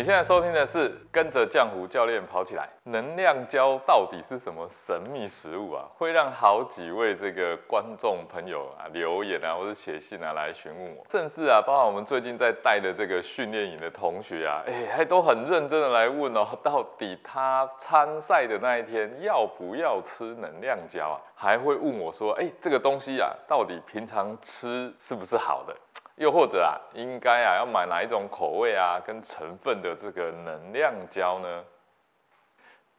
你现在收听的是跟着浆糊教练跑起来。能量胶到底是什么神秘食物啊？会让好几位这个观众朋友啊留言啊，或者写信啊来询问我，甚至啊，包括我们最近在带的这个训练营的同学啊，哎，还都很认真的来问哦，到底他参赛的那一天要不要吃能量胶啊？还会问我说，哎，这个东西啊，到底平常吃是不是好的？又或者啊，应该啊要买哪一种口味啊跟成分的这个能量胶呢？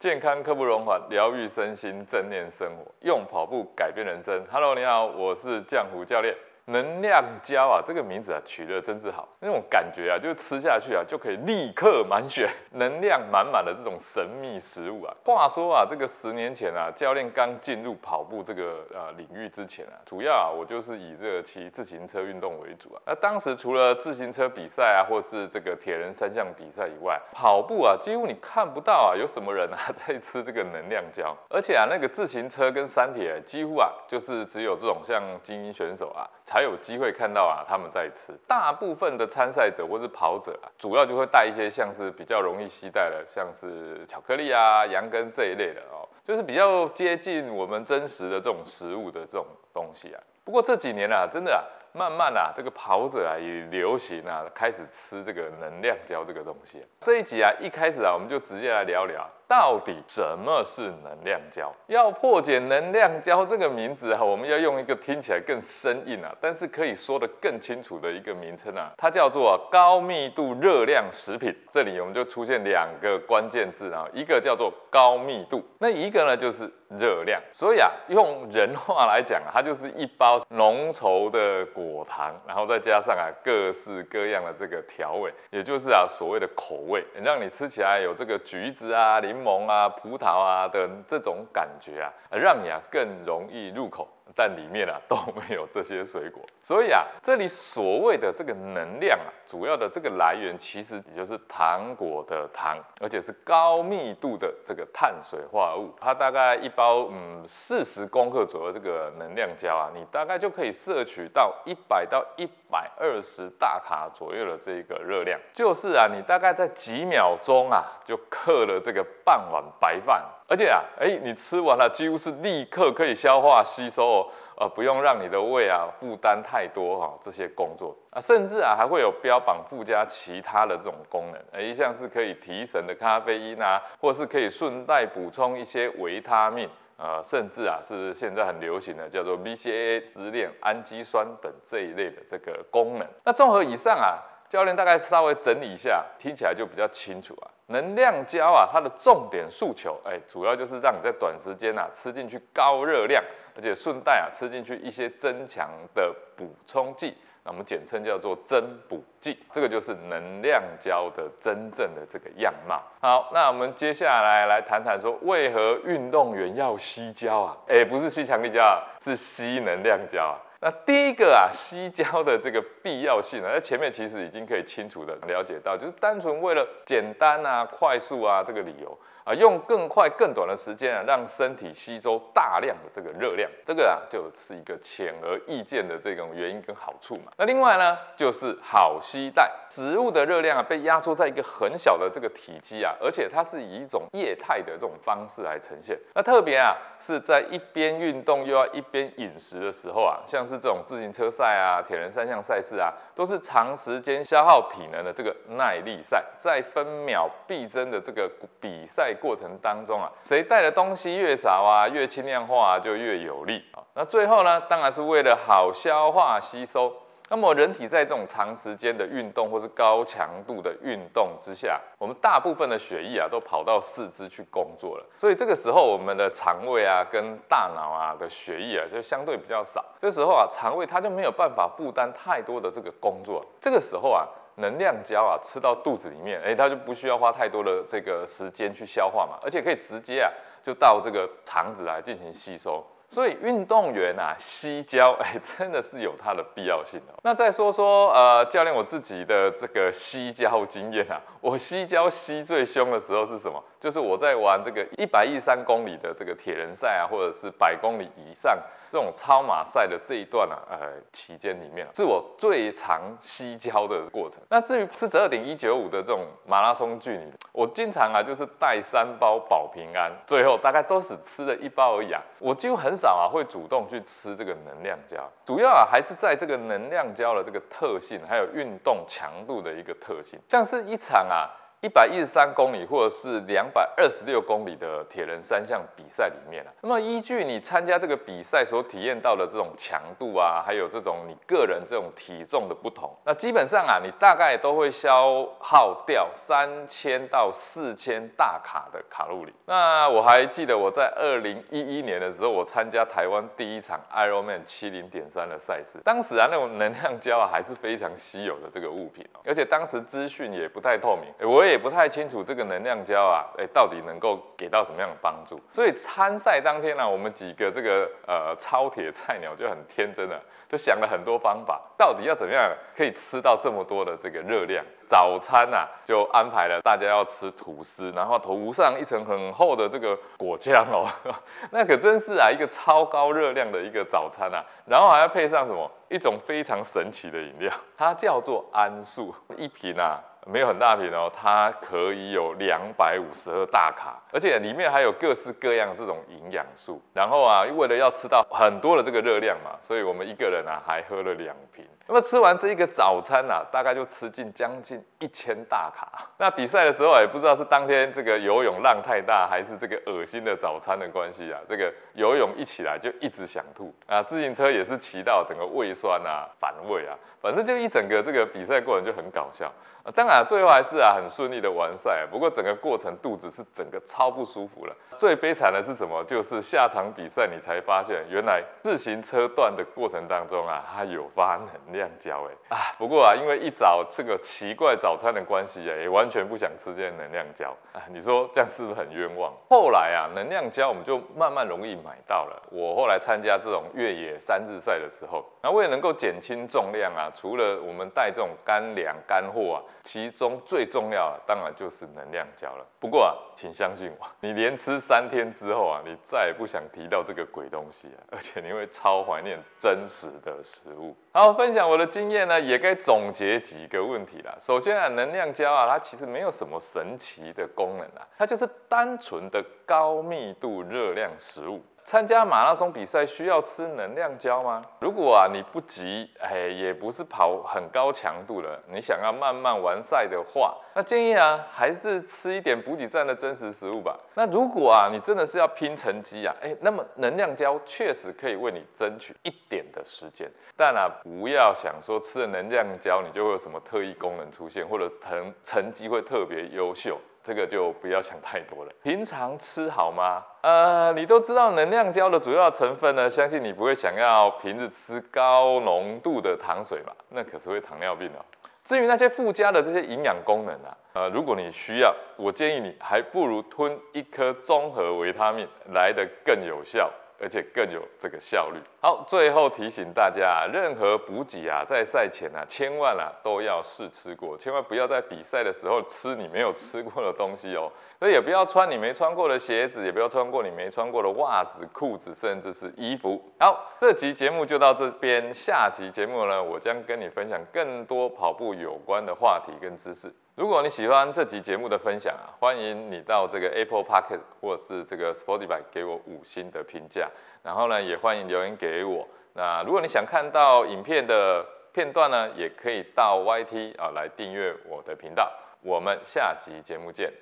健康刻不容缓，疗愈身心，正念生活，用跑步改变人生。Hello，你好，我是江湖教练。能量胶啊，这个名字啊取得真是好，那种感觉啊，就是吃下去啊就可以立刻满血，能量满满的这种神秘食物啊。话说啊，这个十年前啊，教练刚进入跑步这个呃领域之前啊，主要啊我就是以这个骑自行车运动为主啊。那当时除了自行车比赛啊，或是这个铁人三项比赛以外，跑步啊几乎你看不到啊有什么人啊 在吃这个能量胶，而且啊那个自行车跟山铁几乎啊就是只有这种像精英选手啊。才有机会看到啊，他们在吃。大部分的参赛者或是跑者啊，主要就会带一些像是比较容易携带的，像是巧克力啊、羊羹这一类的哦，就是比较接近我们真实的这种食物的这种东西啊。不过这几年啊，真的啊。慢慢啊，这个跑者啊也流行啊，开始吃这个能量胶这个东西。这一集啊，一开始啊，我们就直接来聊聊，到底什么是能量胶？要破解能量胶这个名字啊，我们要用一个听起来更生硬啊，但是可以说的更清楚的一个名称啊，它叫做高密度热量食品。这里我们就出现两个关键字啊，一个叫做高密度，那一个呢就是。热量，所以啊，用人话来讲啊，它就是一包浓稠的果糖，然后再加上啊各式各样的这个调味，也就是啊所谓的口味，让你吃起来有这个橘子啊、柠檬啊、葡萄啊的这种感觉啊，让你啊更容易入口。但里面啊都没有这些水果，所以啊，这里所谓的这个能量啊，主要的这个来源其实也就是糖果的糖，而且是高密度的这个碳水化合物。它大概一包嗯四十公克左右这个能量胶啊，你大概就可以摄取到一百到一百二十大卡左右的这个热量，就是啊，你大概在几秒钟啊就克了这个半碗白饭。而且啊，哎，你吃完了几乎是立刻可以消化吸收哦，呃，不用让你的胃啊负担太多哈这些工作啊，甚至啊还会有标榜附加其他的这种功能，哎，像是可以提神的咖啡因啊，或是可以顺带补充一些维他命，呃，甚至啊是现在很流行的叫做 BCAA 支链氨基酸等这一类的这个功能。那综合以上啊。教练大概稍微整理一下，听起来就比较清楚啊。能量胶啊，它的重点诉求，哎，主要就是让你在短时间啊吃进去高热量，而且顺带啊吃进去一些增强的补充剂，那我们简称叫做增补剂。这个就是能量胶的真正的这个样貌。好，那我们接下来来谈谈说，为何运动员要吸胶啊？哎，不是吸强力胶啊，是吸能量胶啊。那第一个啊，吸胶的这个必要性呢，在前面其实已经可以清楚的了解到，就是单纯为了简单啊、快速啊这个理由。啊，用更快、更短的时间啊，让身体吸收大量的这个热量，这个啊就是一个显而易见的这种原因跟好处嘛。那另外呢，就是好吸带，食物的热量啊被压缩在一个很小的这个体积啊，而且它是以一种液态的这种方式来呈现。那特别啊是在一边运动又要一边饮食的时候啊，像是这种自行车赛啊、铁人三项赛事啊，都是长时间消耗体能的这个耐力赛，在分秒必争的这个比赛。过程当中啊，谁带的东西越少啊，越轻量化就越有利啊。那最后呢，当然是为了好消化吸收。那么人体在这种长时间的运动或是高强度的运动之下，我们大部分的血液啊都跑到四肢去工作了，所以这个时候我们的肠胃啊跟大脑啊的血液啊就相对比较少。这时候啊，肠胃它就没有办法负担太多的这个工作。这个时候啊。能量胶啊，吃到肚子里面，哎，它就不需要花太多的这个时间去消化嘛，而且可以直接啊，就到这个肠子来进行吸收。所以运动员啊，吸胶，哎，真的是有它的必要性的。那再说说，呃，教练我自己的这个吸胶经验啊，我吸胶吸最凶的时候是什么？就是我在玩这个一百一十三公里的这个铁人赛啊，或者是百公里以上这种超马赛的这一段啊，呃，期间里面是我最常吸胶的过程。那至于四十二点一九五的这种马拉松距离，我经常啊就是带三包保平安，最后大概都是吃了一包而已啊。我几乎很少啊会主动去吃这个能量胶，主要啊还是在这个能量胶的这个特性，还有运动强度的一个特性，像是一场啊。一百一十三公里或者是两百二十六公里的铁人三项比赛里面啊，那么依据你参加这个比赛所体验到的这种强度啊，还有这种你个人这种体重的不同，那基本上啊，你大概都会消耗掉三千到四千大卡的卡路里。那我还记得我在二零一一年的时候，我参加台湾第一场 Ironman 七零点三的赛事，当时啊那种能量胶啊还是非常稀有的这个物品哦，而且当时资讯也不太透明，我也。也不太清楚这个能量胶啊，哎，到底能够给到什么样的帮助？所以参赛当天呢，我们几个这个呃超铁菜鸟就很天真了，就想了很多方法，到底要怎么样可以吃到这么多的这个热量？早餐啊，就安排了大家要吃吐司，然后涂上一层很厚的这个果酱哦，那可真是啊一个超高热量的一个早餐啊，然后还要配上什么一种非常神奇的饮料，它叫做安素，一瓶啊。没有很大瓶哦，它可以有两百五十二大卡，而且里面还有各式各样这种营养素。然后啊，为了要吃到很多的这个热量嘛，所以我们一个人啊还喝了两瓶。那么吃完这一个早餐啊，大概就吃进将近一千大卡。那比赛的时候也不知道是当天这个游泳浪太大，还是这个恶心的早餐的关系啊，这个游泳一起来就一直想吐啊，自行车也是骑到整个胃酸啊、反胃啊，反正就一整个这个比赛过程就很搞笑。啊，当然最后还是啊很顺利的完赛，不过整个过程肚子是整个超不舒服了。最悲惨的是什么？就是下场比赛你才发现，原来自行车段的过程当中啊，它有发能量胶哎啊。不过啊，因为一早这个奇怪早餐的关系啊，也完全不想吃这些能量胶啊。你说这样是不是很冤枉？后来啊，能量胶我们就慢慢容易买到了。我后来参加这种越野三日赛的时候，那为了能够减轻重量啊，除了我们带这种干粮干货啊。其中最重要的当然就是能量胶了。不过啊，请相信我，你连吃三天之后啊，你再也不想提到这个鬼东西了，而且你会超怀念真实的食物。好，分享我的经验呢，也该总结几个问题了。首先啊，能量胶啊，它其实没有什么神奇的功能啊，它就是单纯的高密度热量食物。参加马拉松比赛需要吃能量胶吗？如果啊你不急，哎也不是跑很高强度的，你想要慢慢完赛的话，那建议啊还是吃一点补给站的真实食物吧。那如果啊你真的是要拼成绩啊，哎那么能量胶确实可以为你争取一点的时间，但啊不要想说吃了能量胶你就会有什么特异功能出现，或者成成绩会特别优秀。这个就不要想太多了。平常吃好吗？呃，你都知道能量胶的主要成分呢，相信你不会想要平日吃高浓度的糖水吧？那可是会糖尿病哦。至于那些附加的这些营养功能啊，呃，如果你需要，我建议你还不如吞一颗综合维他命来得更有效。而且更有这个效率。好，最后提醒大家，任何补给啊，在赛前啊，千万啊都要试吃过，千万不要在比赛的时候吃你没有吃过的东西哦。所以也不要穿你没穿过的鞋子，也不要穿过你没穿过的袜子、裤子，甚至是衣服。好，这集节目就到这边，下集节目呢，我将跟你分享更多跑步有关的话题跟知识。如果你喜欢这集节目的分享啊，欢迎你到这个 Apple Pocket 或者是这个 Spotify 给我五星的评价，然后呢，也欢迎留言给我。那如果你想看到影片的片段呢，也可以到 YT 啊来订阅我的频道。我们下集节目见。